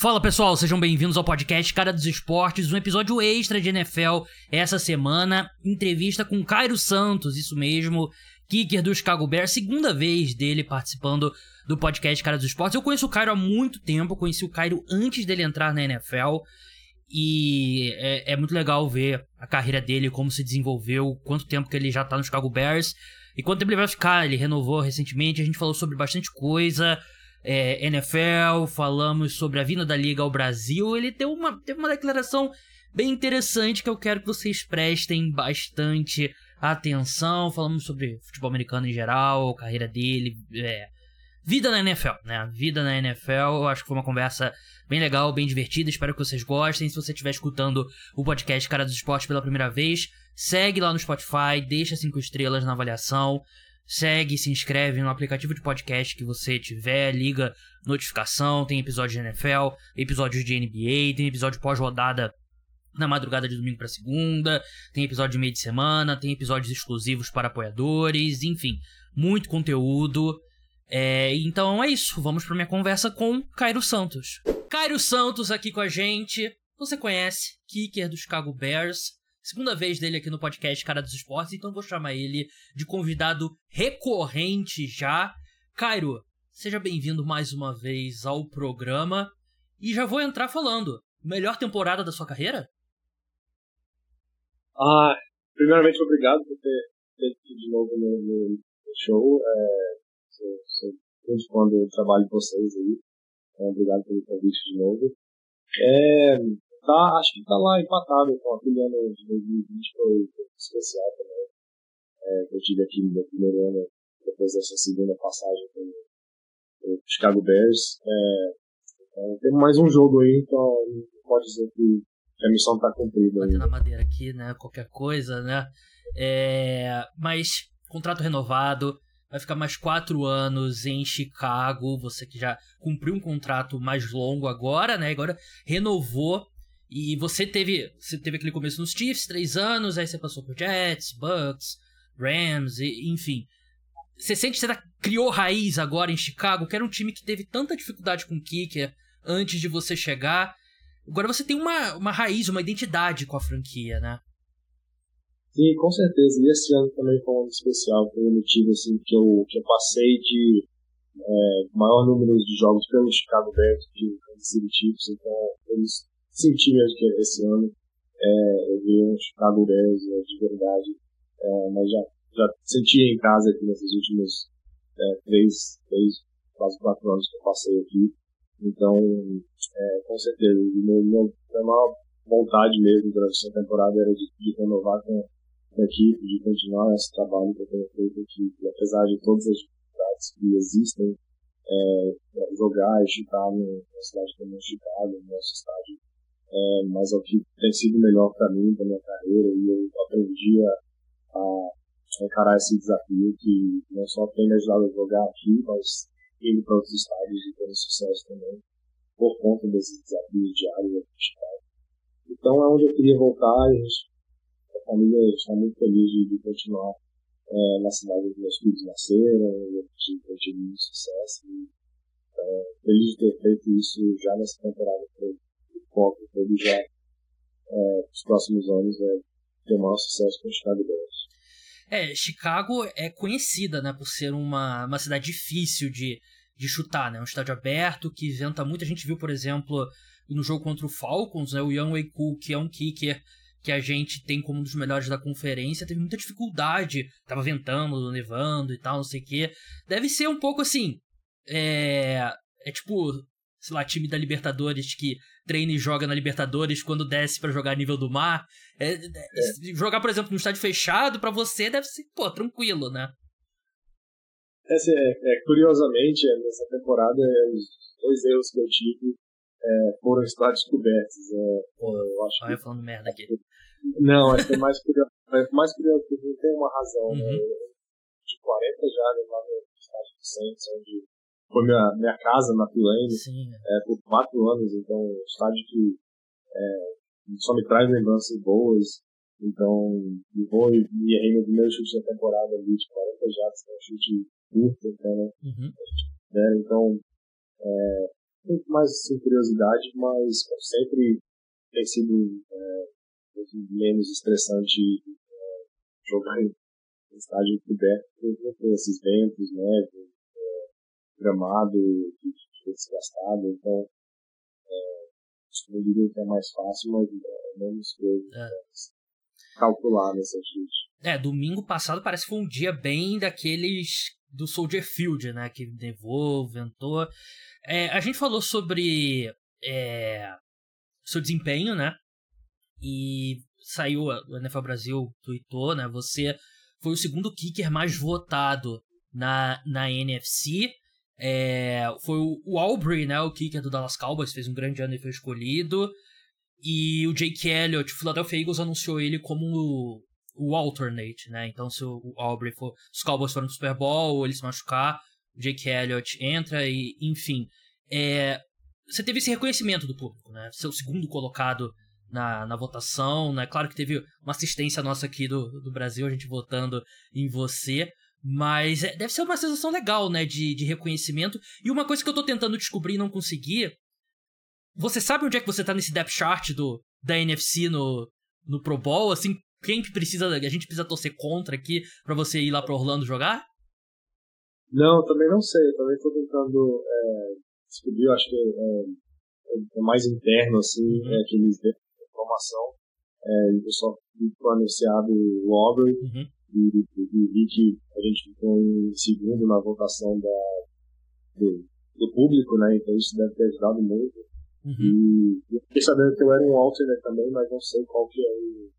Fala pessoal, sejam bem-vindos ao podcast Cara dos Esportes, um episódio extra de NFL essa semana, entrevista com Cairo Santos, isso mesmo, kicker do Chicago Bears, segunda vez dele participando do podcast Cara dos Esportes. Eu conheço o Cairo há muito tempo, conheci o Cairo antes dele entrar na NFL e é, é muito legal ver a carreira dele, como se desenvolveu, quanto tempo que ele já tá no Chicago Bears e quanto tempo ele vai ficar. Ele renovou recentemente, a gente falou sobre bastante coisa é, NFL, falamos sobre a vinda da Liga ao Brasil. Ele teve uma, teve uma declaração bem interessante que eu quero que vocês prestem bastante atenção. Falamos sobre futebol americano em geral, carreira dele, é, vida na NFL, né? Vida na NFL. Eu acho que foi uma conversa bem legal, bem divertida. Espero que vocês gostem. Se você estiver escutando o podcast Cara dos Esportes pela primeira vez, segue lá no Spotify, deixa cinco estrelas na avaliação. Segue, se inscreve no aplicativo de podcast que você tiver, liga notificação, tem episódios de NFL, episódios de NBA, tem episódio pós-rodada na madrugada de domingo para segunda, tem episódio de meio de semana, tem episódios exclusivos para apoiadores, enfim, muito conteúdo. É, então é isso, vamos para minha conversa com Cairo Santos. Cairo Santos aqui com a gente, você conhece, kicker do Chicago Bears, Segunda vez dele aqui no podcast Cara dos Esportes, então vou chamar ele de convidado recorrente já. Cairo, seja bem-vindo mais uma vez ao programa. E já vou entrar falando. Melhor temporada da sua carreira? Ah, primeiramente, obrigado por ter feito de novo no, no, show. É, sou, sou muito fã trabalho de vocês aí. Então, obrigado pelo convite de novo. É, tá, acho que tá lá empatado com aquele ano de 2020 foi, especial também. É, eu tive aqui no meu primeiro ano, depois dessa segunda passagem com o Chicago Bears. É, então, tem mais um jogo aí, então pode dizer que a missão tá cumprida. Bater na madeira aqui, né? Qualquer coisa, né? É, mas, contrato renovado, vai ficar mais quatro anos em Chicago. Você que já cumpriu um contrato mais longo agora, né? Agora renovou e você teve, você teve aquele começo nos Chiefs, três anos, aí você passou por Jets, Bucks, Rams, e, enfim. Você sente que você tá, criou raiz agora em Chicago, que era um time que teve tanta dificuldade com o kicker antes de você chegar. Agora você tem uma, uma raiz, uma identidade com a franquia, né? Sim, com certeza. E esse ano também foi um especial, um motivo assim, que eu, que eu passei de é, maior número de jogos pelo Chicago Bears de Kansas City Chiefs, então eles senti mesmo que esse ano é, eu vi um Chicago Bears de verdade, é, mas já, já senti em casa aqui nesses últimos é, três, três, quase quatro anos que eu passei aqui. Então, é, com certeza, meu, meu, minha maior vontade mesmo durante essa temporada era de, de renovar com, com a equipe, de continuar esse trabalho que eu tenho feito aqui. E apesar de todas as dificuldades que existem, é, jogar e chutar na cidade como Chicago, no nosso estádio é, mas o que tem sido melhor para mim, para minha carreira, e eu aprendi a, a encarar esse desafio que não só tem me ajudado a jogar aqui, mas indo para outros estádios e tendo sucesso também, por conta desses desafios diários em Chicago. Então é onde eu queria voltar e a família está muito feliz de, de continuar é, na cidade onde meus filhos nasceram, tive muito sucesso e é, feliz de ter feito isso já nessa temporada foco dele já é, nos próximos anos é ter maior sucesso com o Chicago Bears. É, Chicago é conhecida, né, por ser uma, uma cidade difícil de, de chutar, né, um estádio aberto que venta muito. A gente viu, por exemplo, no jogo contra o Falcons, né, o Young Wei Koo, que é um kicker que a gente tem como um dos melhores da conferência, teve muita dificuldade, tava ventando, nevando e tal, não sei o que. Deve ser um pouco assim, é, é tipo, sei lá, time da Libertadores que treina e joga na Libertadores quando desce para jogar nível do mar. É, é. é. Jogar, por exemplo, no estádio fechado, para você deve ser, pô, tranquilo, né? É, é, curiosamente, nessa temporada, os dois erros que eu tive é, foram estádios cobertos. É, pô, eu acho Olha, que... falando merda aqui. Não, é mais curioso, é mais curioso porque tem uma razão. Né? Uhum. Né? De 40 jardas lá no estádio do Saints, onde foi minha, minha casa na Tulane é, por quatro anos, então um estádio que é, só me traz lembranças boas. Então, eu vou e errei meu primeiro chute da temporada ali de 40 jatos, que é um chute curto, então, né? Uhum. Então, é, muito mais assim, curiosidade, mas sempre tem sido é, menos estressante é, jogar em estádio coberto, não tem esses ventos, neve, né, é, gramado que fica desgastado, então é, não diria que é mais fácil, mas é menos coisa é. calcular nesse sentido. É, domingo passado parece que foi um dia bem daqueles do Soldier Field, né? Que nevou, ventou. É, a gente falou sobre é, seu desempenho, né? E saiu, o NFL Brasil tweetou, né? Você foi o segundo kicker mais votado na, na NFC. É, foi o, o Aubrey, né? O kicker do Dallas Cowboys, fez um grande ano e foi escolhido. E o Jake Elliott, o Philadelphia Eagles anunciou ele como o alternate, né? Então, se o Aubrey for. Os Cowboys foram pro Super Bowl, ou ele se machucar, o Jake Elliott entra e, enfim. É, você teve esse reconhecimento do público, né? Seu segundo colocado na, na votação, né? Claro que teve uma assistência nossa aqui do, do Brasil, a gente votando em você. Mas é, deve ser uma sensação legal, né? De, de reconhecimento. E uma coisa que eu tô tentando descobrir e não consegui. Você sabe onde é que você tá nesse depth chart do, da NFC no, no Pro Bowl? Assim, quem que precisa. A gente precisa torcer contra aqui para você ir lá pra Orlando jogar? Não, também não sei. Também tô tentando é, descobrir, acho que é, é, mais interno, assim, uhum. é, que eles dêem informação. É, eu só foi anunciado o Aubrey uhum. E, e, vi que a gente ficou em segundo na votação da, do, do público, né? Então isso deve ter ajudado muito. Uhum. E eu fiquei sabendo que eu era um alternate também, mas não sei qual que é o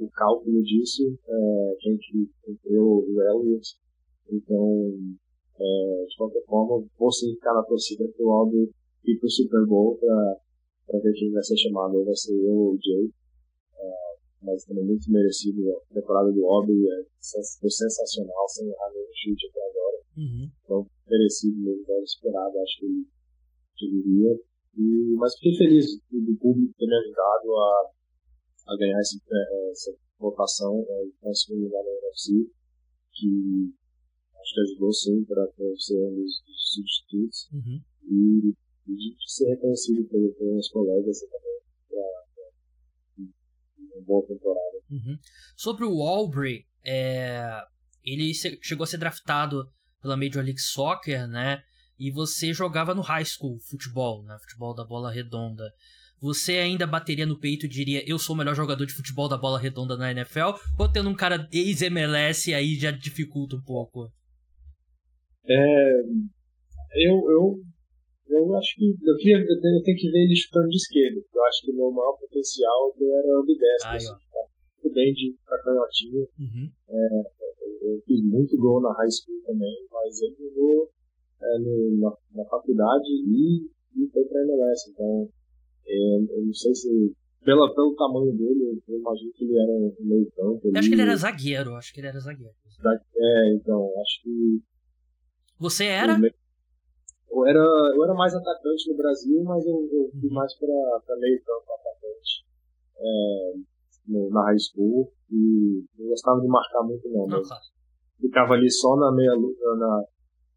o cálculo disso, é, quem que eu, o Elliot. Então, é, de qualquer forma, vou sim ficar na torcida pro Aldo ir pro Super Bowl para ver quem vai ser chamado. Vai ser eu ou o Jay. É, mas também muito merecido. A temporada do Aubrey é, foi sensacional, sem errar nenhum chute até agora. Uhum. Então, merecido mesmo, era esperado, acho que ele, que ele iria. E, mas fiquei feliz do público ter me ajudado a a ganhar esse, é, essa votação é, em segundo lugar da UFC, que acho que ajudou sim para ser um dos, dos substitutos uhum. e, e, de ser reconhecido pelos, meus colegas também para uma boa temporada. Uhum. Sobre o Aubrey, é, ele chegou a ser draftado pela Major League Soccer, né? E você jogava no high school futebol, né? Futebol da bola redonda você ainda bateria no peito e diria eu sou o melhor jogador de futebol da bola redonda na NFL? Ou tendo um cara ex-MLS aí já dificulta um pouco? É, eu, eu, eu acho que eu, queria, eu, tenho, que ver ele chutando de esquerda. Eu acho que o meu maior potencial era o de destro. Assim, tá muito bem de canhotinha. Uhum. É, eu fiz muito gol na high school também, mas ele jogou é, no, na, na faculdade e, e foi pra MLS. Então, é, eu não sei se. Pela, pelo tamanho dele, eu imagino que ele era um meio campo. Eu acho que ele era zagueiro, acho que ele era zagueiro. É, então, acho que. Você era? Eu era, eu era mais atacante no Brasil, mas eu, eu fui uhum. mais para meio campo atacante é, no, na high school e não gostava de marcar muito não, claro. ficava ali só na meia na,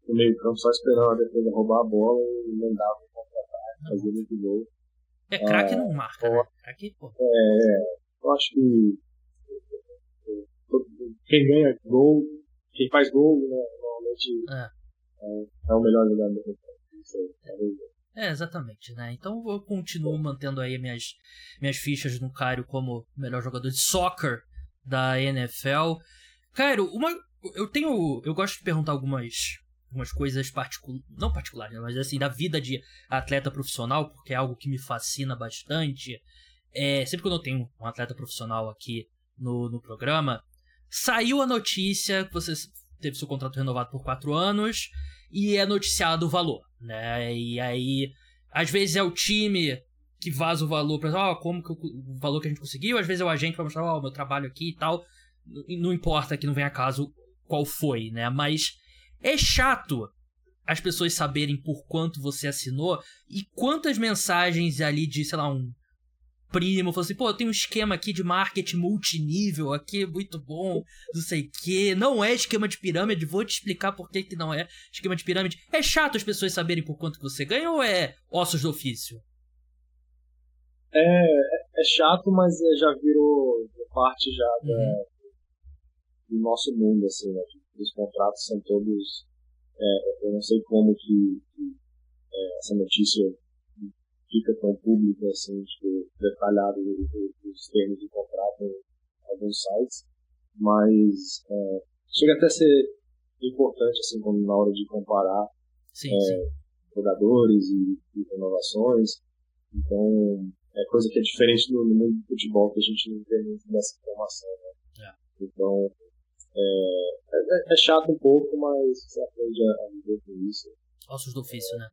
no meio campo, só esperando a defesa roubar a bola e mandava contra-ataque, fazia muito gol. É, craque é, não marca, né? Craque, pô. É, eu acho que quem ganha gol, quem faz gol, né, normalmente é, é, o melhor jogador. É, exatamente, né? Então eu continuo mantendo aí minhas, minhas fichas no Cairo como melhor jogador de soccer da NFL. Cairo, uma, eu tenho. Eu gosto de perguntar algumas algumas coisas particulares, não particulares, mas assim, da vida de atleta profissional, porque é algo que me fascina bastante. É, sempre quando eu tenho um atleta profissional aqui no, no programa, saiu a notícia que você teve seu contrato renovado por quatro anos e é noticiado o valor, né? E aí, às vezes é o time que vaza o valor para ó, oh, como que o valor que a gente conseguiu, às vezes é o agente para mostrar, ó, oh, meu trabalho aqui e tal. Não importa que não venha a caso qual foi, né? Mas é chato as pessoas saberem por quanto você assinou e quantas mensagens ali de, sei lá, um primo, falou assim, pô, eu tenho um esquema aqui de marketing multinível aqui, muito bom, não sei o quê. Não é esquema de pirâmide, vou te explicar por que, que não é esquema de pirâmide. É chato as pessoas saberem por quanto que você ganha ou é ossos do ofício? É, é, é chato, mas é, já virou parte já uhum. da, do nosso mundo, assim, né? Os contratos são todos. É, eu não sei como que, que é, essa notícia fica tão pública, assim, tipo, detalhado os termos de contrato em alguns sites, mas é, chega até a ser importante, assim, quando, na hora de comparar sim, é, sim. jogadores e, e renovações. Então, é coisa que é diferente no, no mundo do futebol, que a gente não tem muito dessa informação, né? É. Então, é, é, é, chato um pouco, mas você aprende a viver com isso. Ossos do ofício, né?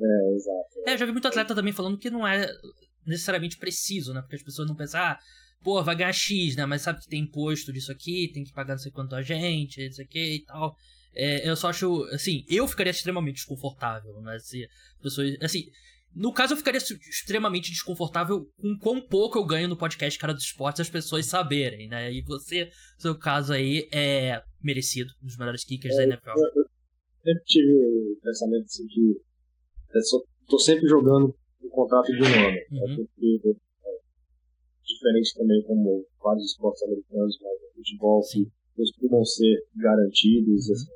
É, exato. É, eu já vi muito atleta também falando que não é necessariamente preciso, né? Porque as pessoas não pensam, ah, pô, vai ganhar X, né? Mas sabe que tem imposto disso aqui, tem que pagar não sei quanto a gente, isso aqui e tal. É, eu só acho, assim, eu ficaria extremamente desconfortável, né? Se pessoas, assim, no caso, eu ficaria extremamente desconfortável com quão pouco eu ganho no podcast Cara dos Esportes as pessoas saberem, né? E você, seu caso aí, é merecido, um dos melhores kickers é, da NFL. Eu, eu sempre tive o pensamento assim que só, tô sempre jogando o contrato de um ano. Né? Uhum. É, diferente também como vários esportes americanos, mas o futebol, Sim. que costumam ser garantidos, uhum. assim,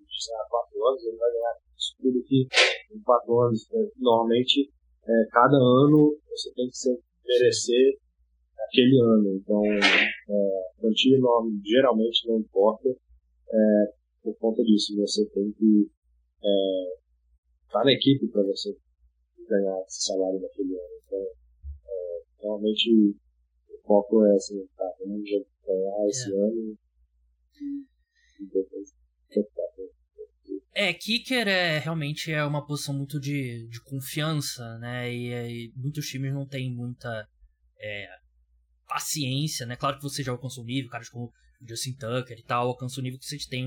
de há quatro anos, ele vai ganhar isso tudo aqui em quatro anos. Né? Normalmente, é, cada ano você tem que se merecer aquele ano. Então, é, quantia geralmente não importa é, por conta disso. Você tem que é, estar na equipe para você ganhar esse salário naquele ano. Então, é, realmente o foco é assim, tá, vamos ganhar esse é. ano e, depois é, kicker é realmente é uma posição muito de, de confiança, né? E, e muitos times não têm muita é, paciência, né? Claro que você já alcançou o nível, caras como o Justin Tucker e tal, alcançam o nível que vocês têm,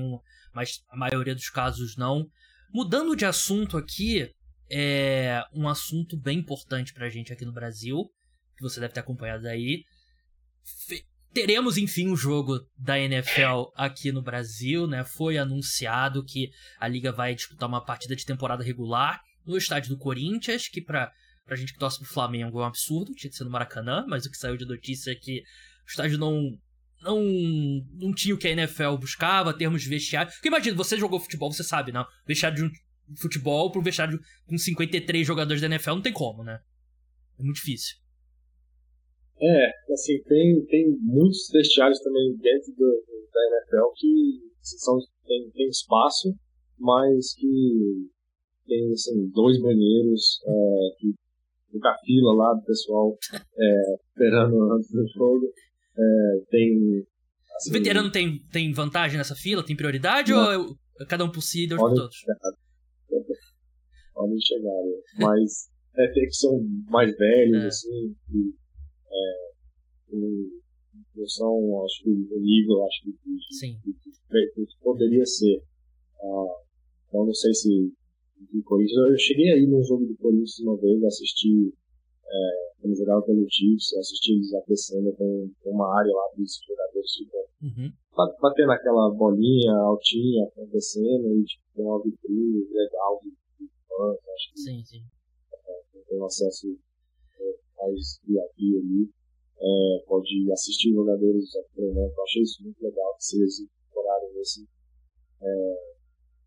mas a maioria dos casos não. Mudando de assunto aqui, é um assunto bem importante pra gente aqui no Brasil, que você deve ter acompanhado aí teremos enfim o jogo da NFL aqui no Brasil, né? Foi anunciado que a liga vai disputar uma partida de temporada regular no estádio do Corinthians, que para pra gente que torce pro Flamengo é um absurdo, tinha que ser no Maracanã, mas o que saiu de notícia é que o estádio não não, não tinha o que a NFL buscava, termos de vestiário. Porque imagina, você jogou futebol, você sabe, não? Vestiário de um futebol para um vestiário com 53 jogadores da NFL não tem como, né? É muito difícil. É, assim, tem, tem muitos vestiários também dentro do, da NFL que são, tem, tem espaço, mas que tem assim, dois banheiros, é, que muita fila lá do pessoal é, esperando antes do jogo. É, tem. Assim, o veterano tem, tem vantagem nessa fila? Tem prioridade não. ou é cada um por si e Deus por todos? Podem chegar, né? mas é, tem que são mais velhos, é. assim, e não são, acho que, o nível, acho que, Sim. poderia ser. Ah, então, não sei se o Corinthians. Eu cheguei aí no jogo do Corinthians uma vez, assisti é, quando jogava pelo Chiefs, assisti eles aquecendo, tem, tem uma área lá dos jogadores ficam uhum. batendo aquela bolinha altinha acontecendo e tipo, tem uma vitrine legal de, de fãs, acho que sim, sim. É, tem um acesso é, mais VIP ali é, pode assistir jogadores treinando. Eu achei isso muito legal que vocês incorporaram nesse, é,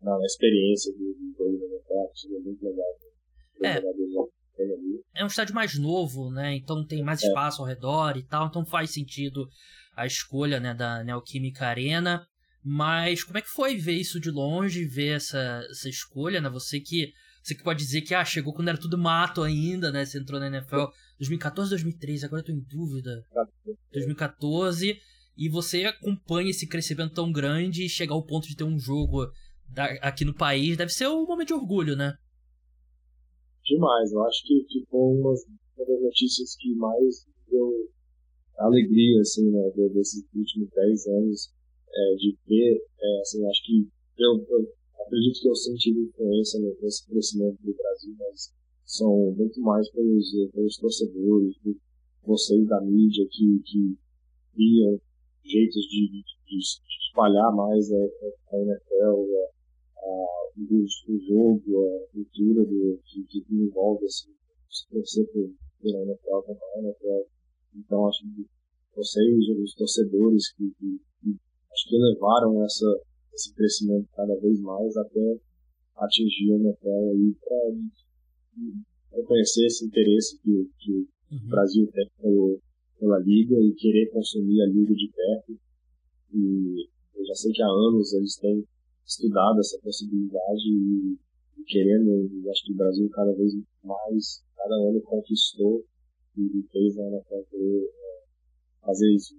na, na, experiência do, jogo da Democrata, seria muito legal. Né? É. é um estádio mais novo, né? Então tem mais é. espaço ao redor e tal, então faz sentido a escolha né, da Neoquímica Arena. Mas como é que foi ver isso de longe, ver essa, essa escolha, né? Você que você que pode dizer que ah, chegou quando era tudo mato ainda, né? Você entrou na NFL 2014, 2013, agora eu tô em dúvida. 2014. E você acompanha esse crescimento tão grande e chegar ao ponto de ter um jogo da, aqui no país, deve ser um momento de orgulho, né? Demais, eu acho que, que foi uma das notícias que mais deu alegria, assim, né, desses últimos 10 anos, é, de ver, é, assim, acho que eu, eu acredito que eu senti influência nesse crescimento do Brasil, mas são muito mais pelos, pelos torcedores, por vocês da mídia que, que viam jeitos de, de, de espalhar mais a, a NFL, o, jogo, a cultura do, que, que envolve assim, torcer por, pela NFL, acompanhar a NFL. Então acho que vocês, os torcedores que, que, que acho que levaram essa, esse crescimento cada vez mais até atingir a NFL aí para reconhecer esse interesse que, que uhum. o Brasil tem pelo, pela liga e querer consumir a liga de perto. E eu já sei que há anos eles têm estudado essa possibilidade e, e querendo, e acho que o Brasil cada vez mais, cada ano conquistou e, fez a NFL querer é, fazer isso,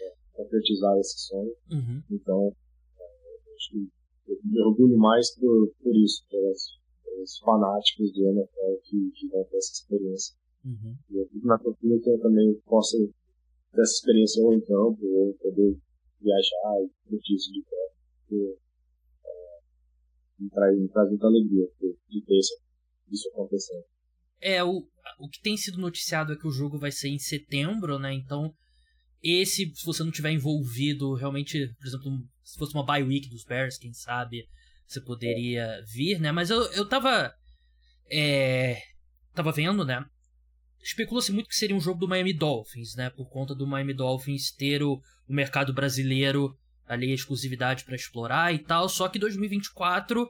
é, concretizar esse sonho. Uhum. Então, é, acho que eu me orgulho mais por, por isso, pelos, pelos fanáticos do NFL que, que vão ter essa experiência. Uhum. E eu fico na torcida que eu também possa ter essa experiência ou em campo, ou poder viajar e curtir isso de perto, me, traz, me traz muita alegria de ter isso, isso acontecendo. É, o, o que tem sido noticiado é que o jogo vai ser em setembro, né? Então, esse, se você não tiver envolvido, realmente, por exemplo, se fosse uma bye week dos Bears, quem sabe, você poderia vir, né? Mas eu, eu tava. É, tava vendo, né? Especula-se muito que seria um jogo do Miami Dolphins, né? Por conta do Miami Dolphins ter o, o mercado brasileiro ali, exclusividade para explorar e tal. Só que 2024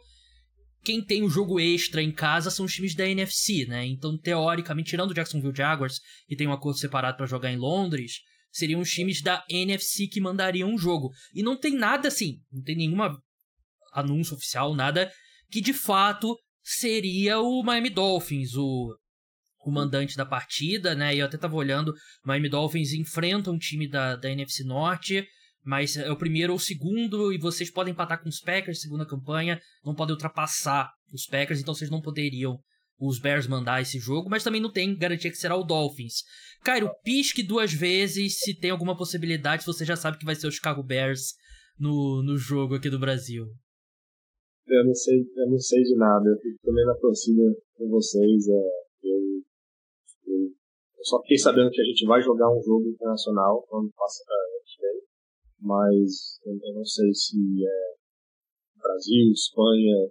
quem tem o jogo extra em casa são os times da NFC, né? Então, teoricamente, tirando o Jacksonville Jaguars, que tem um acordo separado para jogar em Londres, seriam os times da NFC que mandariam o jogo. E não tem nada assim, não tem nenhuma anúncio oficial, nada que de fato seria o Miami Dolphins, o, o mandante da partida, né? Eu até tava olhando, Miami Dolphins enfrenta um time da, da NFC Norte, mas é o primeiro ou o segundo, e vocês podem empatar com os Packers, segunda campanha, não podem ultrapassar os Packers, então vocês não poderiam os Bears mandar esse jogo, mas também não tem garantia que será o Dolphins. Cairo, pisque duas vezes se tem alguma possibilidade, se você já sabe que vai ser o Chicago Bears no, no jogo aqui do Brasil. Eu não sei, eu não sei de nada, eu fico também na torcida com vocês, é, eu, eu, eu, só fiquei sabendo que a gente vai jogar um jogo internacional quando passa, é, mas eu não sei se é Brasil, Espanha,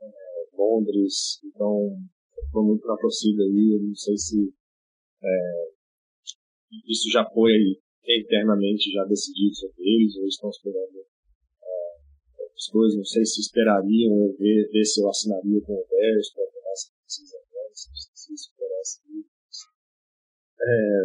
é, Londres, então estou muito na torcida aí, eu não sei se é, isso já foi internamente já decidido sobre eles, ou estão esperando é, outras coisas, não sei se esperariam ver, ver se eu assinaria com o Bears para se isso parece é,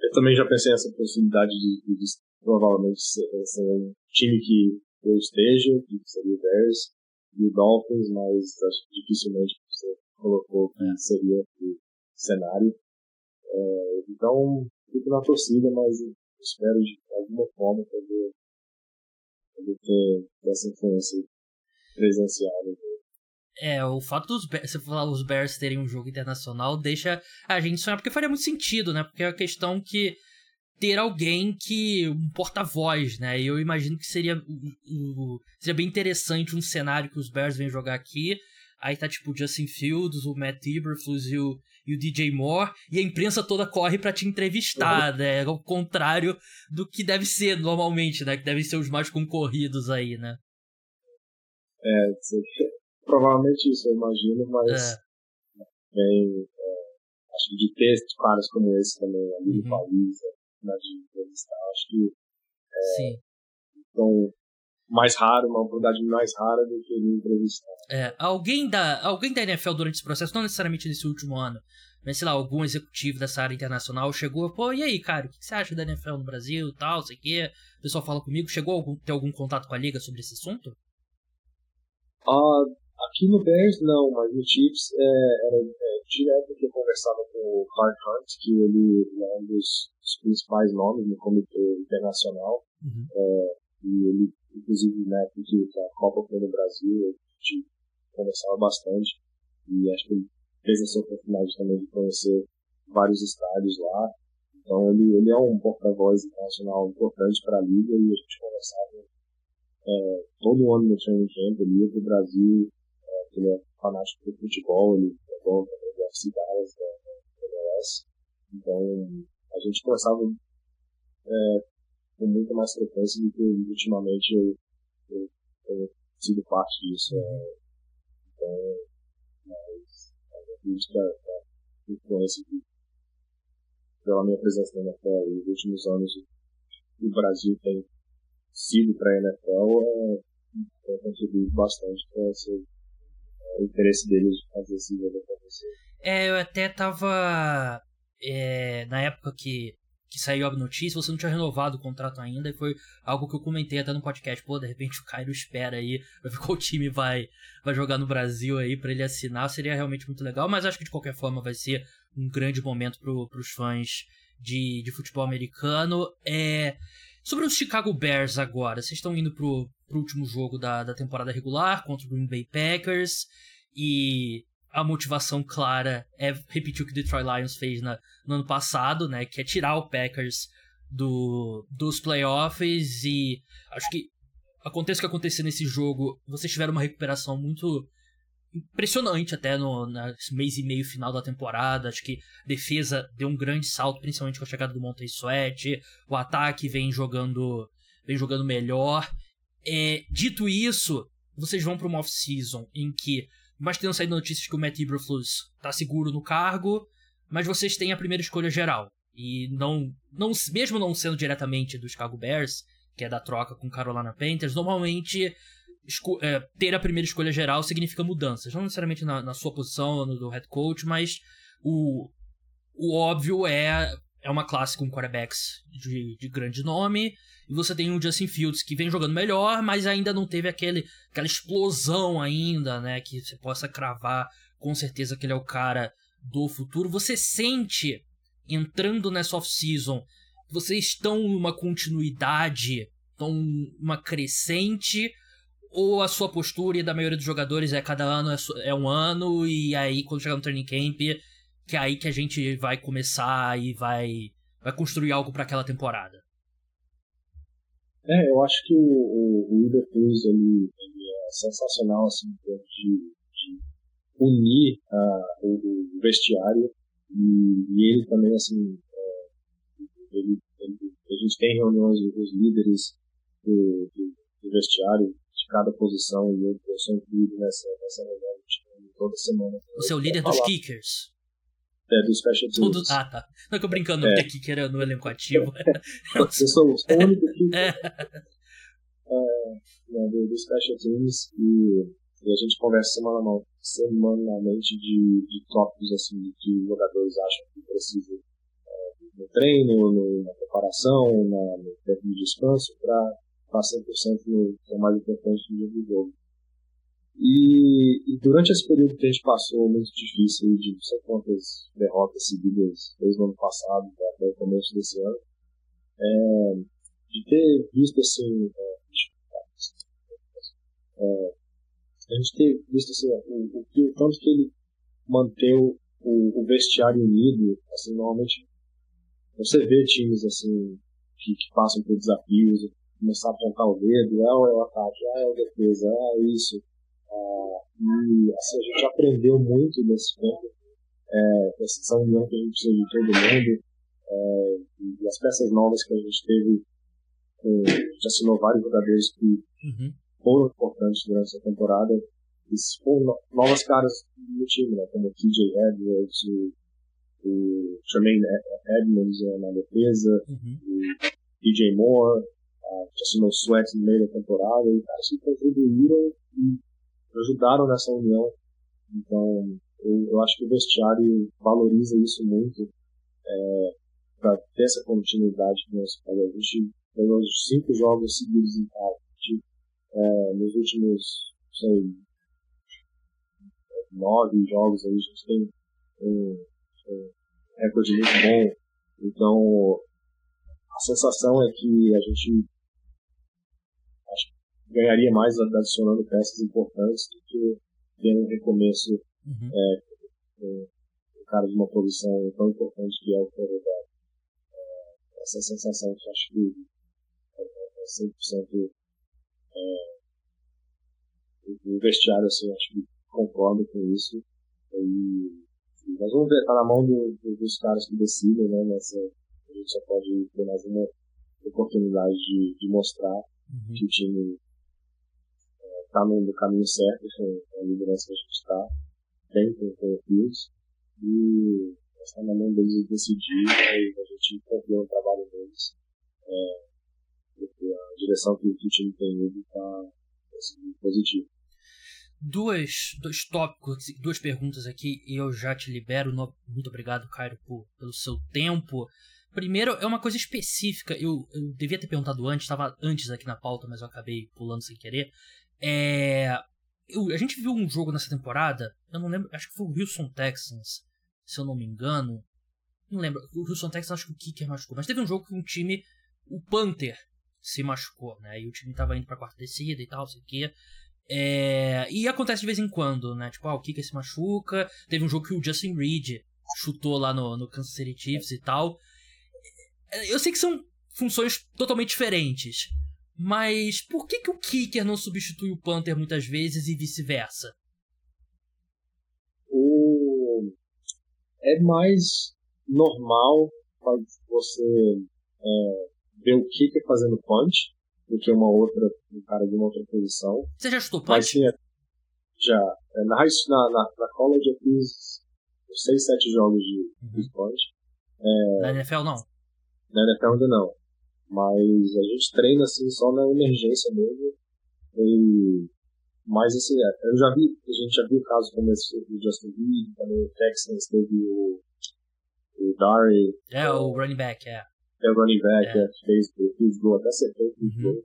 eu também já pensei nessa possibilidade de, de, de provavelmente ser, ser um time que eu esteja, que seria o Bears, e o Dolphins, mas acho que dificilmente você colocou que é. seria o cenário. É, então, fico na torcida, mas espero de alguma forma poder, poder ter essa influência presencial. É, o fato dos Bears, você falar os Bears terem um jogo internacional deixa a gente sonhar, porque faria muito sentido, né? Porque é a questão que ter alguém que. um porta-voz, né? E eu imagino que seria, seria bem interessante um cenário que os Bears vêm jogar aqui. Aí tá tipo o Justin Fields, o Matt Eberflus e o, e o DJ Moore, e a imprensa toda corre para te entrevistar, né? Ao contrário do que deve ser normalmente, né? Que devem ser os mais concorridos aí, né? É, provavelmente isso, eu imagino, mas é. Bem, é, acho que de textos caras como esse também ali uhum. no país, né, de entrevistar. Acho que é, Sim. Então, mais raro, uma oportunidade mais rara do que me entrevistar. É, alguém da, alguém da NFL durante esse processo, não necessariamente nesse último ano, mas sei lá, algum executivo dessa área internacional chegou, pô, e aí, cara, o que você acha da NFL no Brasil tal, sei que, o pessoal fala comigo, chegou a ter algum contato com a liga sobre esse assunto? Ah, aqui no Bears não, mas no Chiefs é, era direto que eu conversava com o Clark Hunt, que ele é um dos, dos principais nomes no comitê internacional. Uhum. É, e ele, inclusive, né, que a Copa foi no Brasil, a gente conversava bastante. E acho que ele fez essa oportunidade também de conhecer vários estádios lá. Então ele, ele é um porta-voz internacional importante para a liga e a gente conversava é, todo ano no training camp, ele ia para o Brasil, é, ele é fanático do futebol, ele é bom do FC Dallas, da MLS. Então, gente conversava é, com muita mais frequência do que ultimamente eu, eu tenho sido parte disso. É, então, mas eu acredito que a, a influência que, pela minha presença na NFL nos últimos anos o Brasil tem sido para a NFL é, tem contribuído bastante para esse é, o interesse deles de fazer esse jogo acontecer. É, eu até tava é, na época que que saiu a notícia, você não tinha renovado o contrato ainda, e foi algo que eu comentei até no podcast. Pô, de repente o Cairo espera aí pra ver qual time vai, vai jogar no Brasil aí para ele assinar. Seria realmente muito legal, mas acho que de qualquer forma vai ser um grande momento pro, pros fãs de, de futebol americano. É. Sobre os Chicago Bears agora, vocês estão indo pro, pro último jogo da, da temporada regular contra o Green Bay Packers e a motivação clara é repetir o que o Detroit Lions fez na, no ano passado, né? Que é tirar o Packers do, dos playoffs e acho que aconteça o que acontecer nesse jogo, vocês tiveram uma recuperação muito impressionante até no mês e meio final da temporada. Acho que defesa deu um grande salto, principalmente com a chegada do Montez Sweat. O ataque vem jogando vem jogando melhor. É, dito isso, vocês vão para uma off-season em que mas tenham saído notícias que o Matt Eberflus tá seguro no cargo, mas vocês têm a primeira escolha geral. E não, não mesmo não sendo diretamente do Chicago Bears, que é da troca com Carolina Panthers, normalmente é, ter a primeira escolha geral significa mudanças. Não necessariamente na, na sua posição, no do head coach, mas o, o óbvio é é uma classe com quarterbacks de, de grande nome. E você tem o Justin Fields que vem jogando melhor, mas ainda não teve aquele, aquela explosão ainda, né? Que você possa cravar com certeza que ele é o cara do futuro. Você sente, entrando nessa off-season, vocês estão numa continuidade, estão uma crescente, ou a sua postura e da maioria dos jogadores é cada ano é, é um ano, e aí quando chegar no training camp que é aí que a gente vai começar e vai, vai construir algo para aquela temporada. É, eu acho que o, o, Cruz ele, ele é sensacional assim, de, de unir uh, o, o, vestiário e, e, ele também assim é, ele, ele, a gente tem reuniões com os líderes do, do, do, vestiário cada posição e eu, eu sou incluído nessa, nessa reunião toda semana. O seu líder dos kickers. É, do Special Teams. Tudo... Ah, tá. Não é que eu brincando, é. porque que era no elenco ativo. Eu sou o único que... É. é né, do, do Special Teams e, e, a gente conversa semanalmente, semanalmente de, de tópicos assim, que os jogadores acham que precisam é, no treino, no, na preparação, na, no tempo de descanso, para estar 100% no que é mais importante no dia do jogo. E, e, durante esse período que a gente passou muito difícil, de sei quantas derrotas seguidas desde o ano passado até o começo desse ano, é, de ter visto assim. É, é, a gente ter visto assim, o, o, o tanto que ele manteve o, o, vestiário unido, assim, normalmente você vê times assim que, que passam por desafios, começar a apontar o dedo, ah, é o ataque, ah, é a defesa, ah, é isso Uh, e assim, a gente aprendeu muito nesse tempo, é, essa união que a gente precisa de todo mundo, é, e as peças novas que a gente teve, com, a gente assinou vários jogadores que uhum. foram importantes durante essa temporada, e foram novas caras no time, né, como o TJ Edwards, o, o Tremaine Edmonds né, na defesa, uhum. o DJ Moore, o Sweat no meio da temporada, e caras que contribuíram e ajudaram nessa união. Então, eu, eu acho que o vestiário valoriza isso muito é, para ter essa continuidade que nós falamos. A gente ganhou cinco jogos seguidos em casa. É, nos últimos, sei, nove jogos aí, a gente tem um, um recorde muito bom. Então, a sensação é que a gente ganharia mais adicionando peças importantes do que tendo um recomeço uhum. é, o cara de uma posição tão importante que é o quarterback. É, essa sensação que acho que é, é 100% é, o vestiário, assim, acho que concordo com isso. E, nós vamos ver, tá na mão do, do, dos caras que decidem, né, nessa, a gente gente só pode ter mais uma oportunidade de, de mostrar uhum. que o time está é, no caminho certo com a liderança que a gente está, tem com, o Fields, e está na mão deles decidir, e a gente confia no trabalho deles. É, a direção que, o time tem ido está assim, positiva duas, dois tópicos, duas perguntas aqui e eu já te libero. Muito obrigado, Cairo, por, pelo seu tempo. Primeiro, é uma coisa específica. Eu, eu devia ter perguntado antes, estava antes aqui na pauta, mas eu acabei pulando sem querer. É, eu, a gente viu um jogo nessa temporada, eu não lembro, acho que foi o Houston Texans, se eu não me engano. Não lembro, o Houston Texans acho que o Kicker machucou, mas teve um jogo que um time, o Panther, se machucou, né? E o time tava indo pra quarta descida e tal, sei o quê. É, e acontece de vez em quando, né? Tipo, ah, o Kika se machuca. Teve um jogo que o Justin Reed chutou lá no, no Kansas City Chiefs e tal. Eu sei que são funções totalmente diferentes. Mas por que, que o Kicker não substitui o Panther muitas vezes e vice-versa? O... É mais normal você é, ver o Kicker fazendo punch do que uma outra, um cara de uma outra posição. Você já chutou punch? sim, já. É, na, na, na, na college eu fiz 6, 7 jogos de, uhum. de punch. É, na NFL não? Na NFL ainda não. Mas a gente treina assim só na emergência mesmo. E, mas assim, é, eu já vi, a gente já viu casos como esse do Justin Reed, também o Texans teve o, o Dari. É, o running back, é é o running back, é. que fez o field goal, até acertou o field uhum. goal.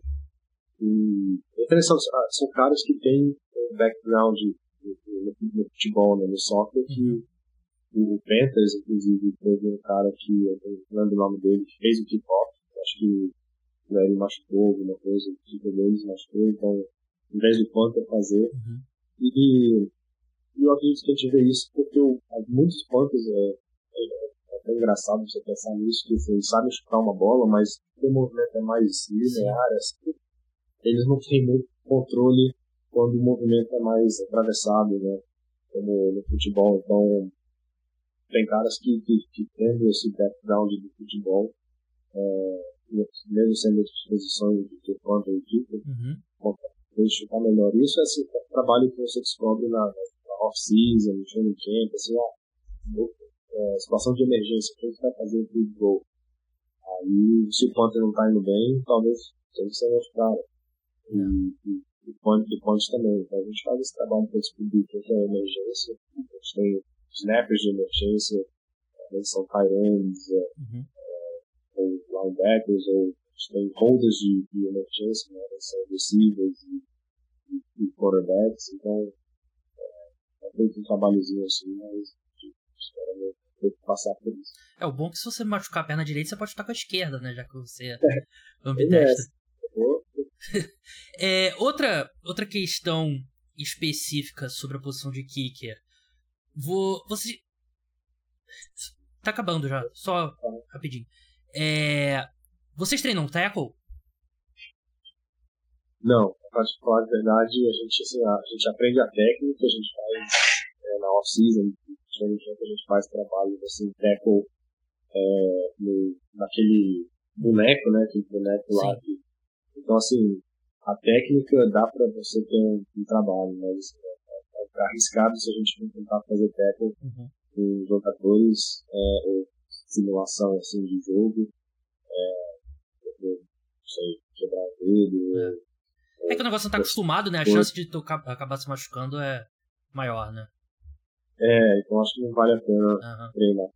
E é interessante, são caras que têm um background no, no futebol, né, no soccer, que uhum. o Panthers, inclusive, teve um cara que, eu não lembro o nome dele, que fez o kickoff, acho que o Larry machucou alguma coisa, o tipo deles machucou, então, em vez do Panther fazer, uhum. e, e eu acredito que a gente vê isso porque o, muitos Panthers é, até engraçado você pensar nisso, que eles sabem chutar uma bola, mas o movimento é mais linear, assim, eles não têm muito controle quando o movimento é mais atravessado, né? Como no futebol. Então, tem caras que, que, que têm esse background do futebol, é, mesmo sendo as posições de contra a equipe, uhum. chutar melhor. Isso é assim, é trabalho que você descobre na, na off-season, no training camp, assim, ah, é, situação de emergência, quem vai fazer o goal? Aí, se o Panther não tá indo bem, talvez que ser outro cara. E, e, e o Panther também. Então a gente faz esse trabalho para descobrir o que é emergência. A gente tem snappers de emergência, eles são tight ends, é, uhum. é, ou linebackers, ou holders de, de emergência, né? São receivers e, e, e quarterbacks. Então, é, é feito um trabalhozinho assim, mas espera mesmo passar por isso. É, o bom é que se você machucar a perna direita, você pode estar com a esquerda, né? Já que você é, é. ambidestro. É, outra, outra questão específica sobre a posição de kicker. Vou, você. Tá acabando já, só rapidinho. É, vocês treinam tackle? Não, pra te falar a verdade, a gente, assim, a gente aprende a técnica, a gente faz é, na off-season, a gente faz trabalho assim, tackle é, no, naquele boneco, né? Aquele boneco lá. Que, então, assim, a técnica dá para você ter um, um trabalho, mas assim, é, é, arriscado se a gente tentar fazer tackle uhum. com jogadores é, ou simulação assim, de jogo. É, sei, quebrar o dedo. É. é que o negócio não tá acostumado, né? A chance de tocar, acabar se machucando é maior, né? É, então acho que não vale a pena uhum. treinar.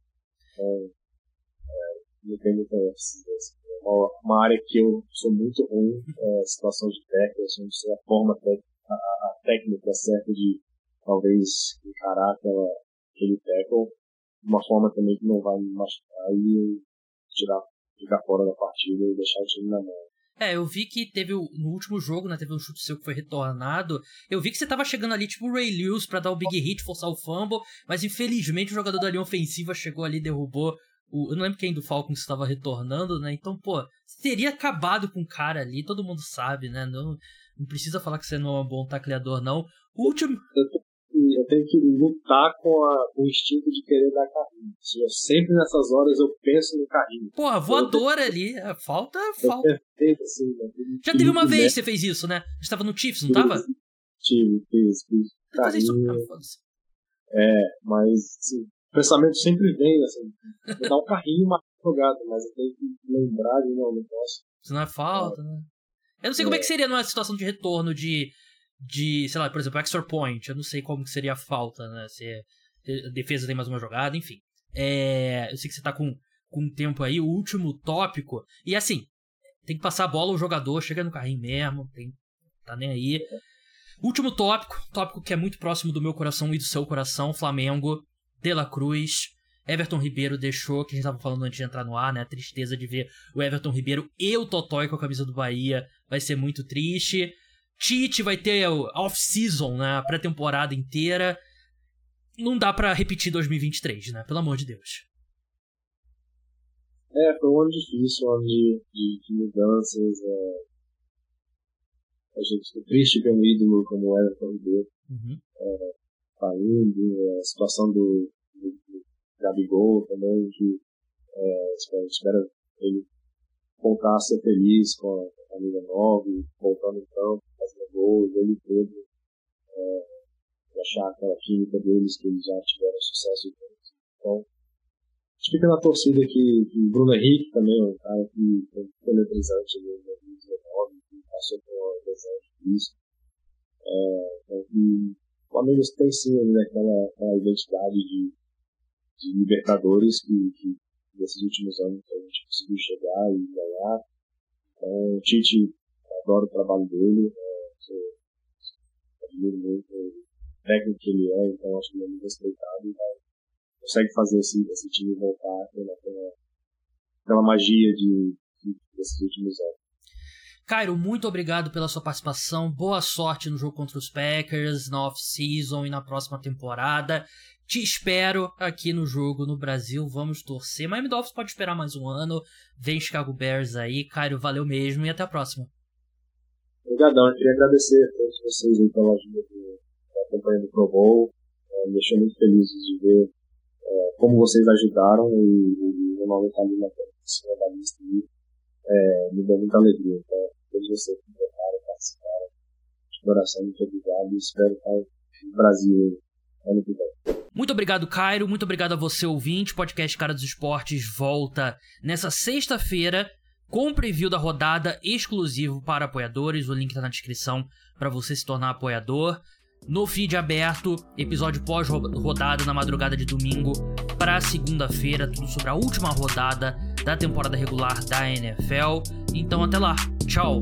É, é, não tem muita é uma, uma área que eu sou muito ruim, é situação de técnica, assim, não sei a forma técnica, a, a técnica certa de talvez encarar aquela, aquele tackle uma forma também que não vai me machucar e tirar, ficar fora da partida e deixar o time na mão. É, eu vi que teve o, no último jogo, né? Teve um chute seu que foi retornado. Eu vi que você tava chegando ali, tipo, o Ray Lewis pra dar o big hit, forçar o fumble. Mas infelizmente o jogador da linha ofensiva chegou ali, derrubou. O, eu não lembro quem do Falcons estava retornando, né? Então, pô, teria acabado com o cara ali, todo mundo sabe, né? Não, não precisa falar que você não é um bom tacleador, não. O último. Eu, tenho que lutar com, a, o instinto de querer dar carrinho. Seja, sempre nessas horas eu penso no carrinho. Porra, voadora ali. É, falta, falta. É perfeito, assim. Né? Já teve uma vez que você fez isso, né? Você tava no Chiefs, não tava? Tive, fiz, fiz. Fazer isso, é, mas assim, o pensamento sempre vem, assim, vou dar um carrinho uma jogada, mas eu tenho que lembrar de não, não posso. Isso não é falta, é. né? Eu não sei é. como é que seria numa situação de retorno de, de, sei lá, por exemplo, extra point. Eu não sei como que seria a falta, né? Se a defesa tem mais uma jogada, enfim. É, eu sei que você tá com, com um tempo aí, o último tópico. E assim, tem que passar a bola o jogador, chega no carrinho mesmo, tem, tá nem aí. Último tópico, tópico que é muito próximo do meu coração e do seu coração, Flamengo, De La Cruz. Everton Ribeiro deixou, que a gente tava falando antes de entrar no ar, né? A tristeza de ver o Everton Ribeiro e o Totói com a camisa do Bahia vai ser muito triste. Tite vai ter off-season, né? A pré-temporada inteira. Não dá para repetir 2023, né? Pelo amor de Deus. É, foi um ano difícil, um ano de, de, de mudanças. É... A gente ficou triste ver um ídolo como o Everton Ribeiro uhum. é, saindo, a situação do, do, do Gabigol também, que é, espero, espero ele voltar a ser feliz com a camisa nova, voltando em campo, fazendo gols, ele e Pedro, é, achar aquela química deles que eles já tiveram sucesso juntos. Então, a gente fica na torcida que, que Bruno Henrique também é um cara que foi eletrizante em 2019, que passou por uma lesão difícil. É, então, o Flamengo tem sim né, aquela, aquela identidade de, de Libertadores que, que nesses últimos anos a gente conseguiu chegar e ganhar. Então, o Tite, adoro o trabalho dele, é, admiro muito o técnico que ele é, então acho que ele é muito respeitado e vai, consegue fazer esse, esse time voltar pela, pela, pela magia de, de, desses últimos anos. Cairo, muito obrigado pela sua participação. Boa sorte no jogo contra os Packers, na off-season e na próxima temporada. Te espero aqui no jogo no Brasil. Vamos torcer. Miami Dolphins pode esperar mais um ano. Vem Chicago Bears aí. Cairo, valeu mesmo e até a próxima. Obrigadão. Eu queria agradecer a todos vocês aí pela ajuda acompanhando o Pro Bowl. É, me deixou muito feliz de ver é, como vocês ajudaram e, meu nome está ali na da lista me deu muita alegria. Então, todos vocês que votaram, participaram, de coração, muito obrigado e espero estar no Brasil ano que vem. Muito obrigado, Cairo. Muito obrigado a você, ouvinte. O podcast Cara dos Esportes volta nessa sexta-feira com preview da rodada exclusivo para apoiadores. O link está na descrição para você se tornar apoiador. No feed aberto, episódio pós-rodada na madrugada de domingo para segunda-feira, tudo sobre a última rodada da temporada regular da NFL. Então até lá, tchau!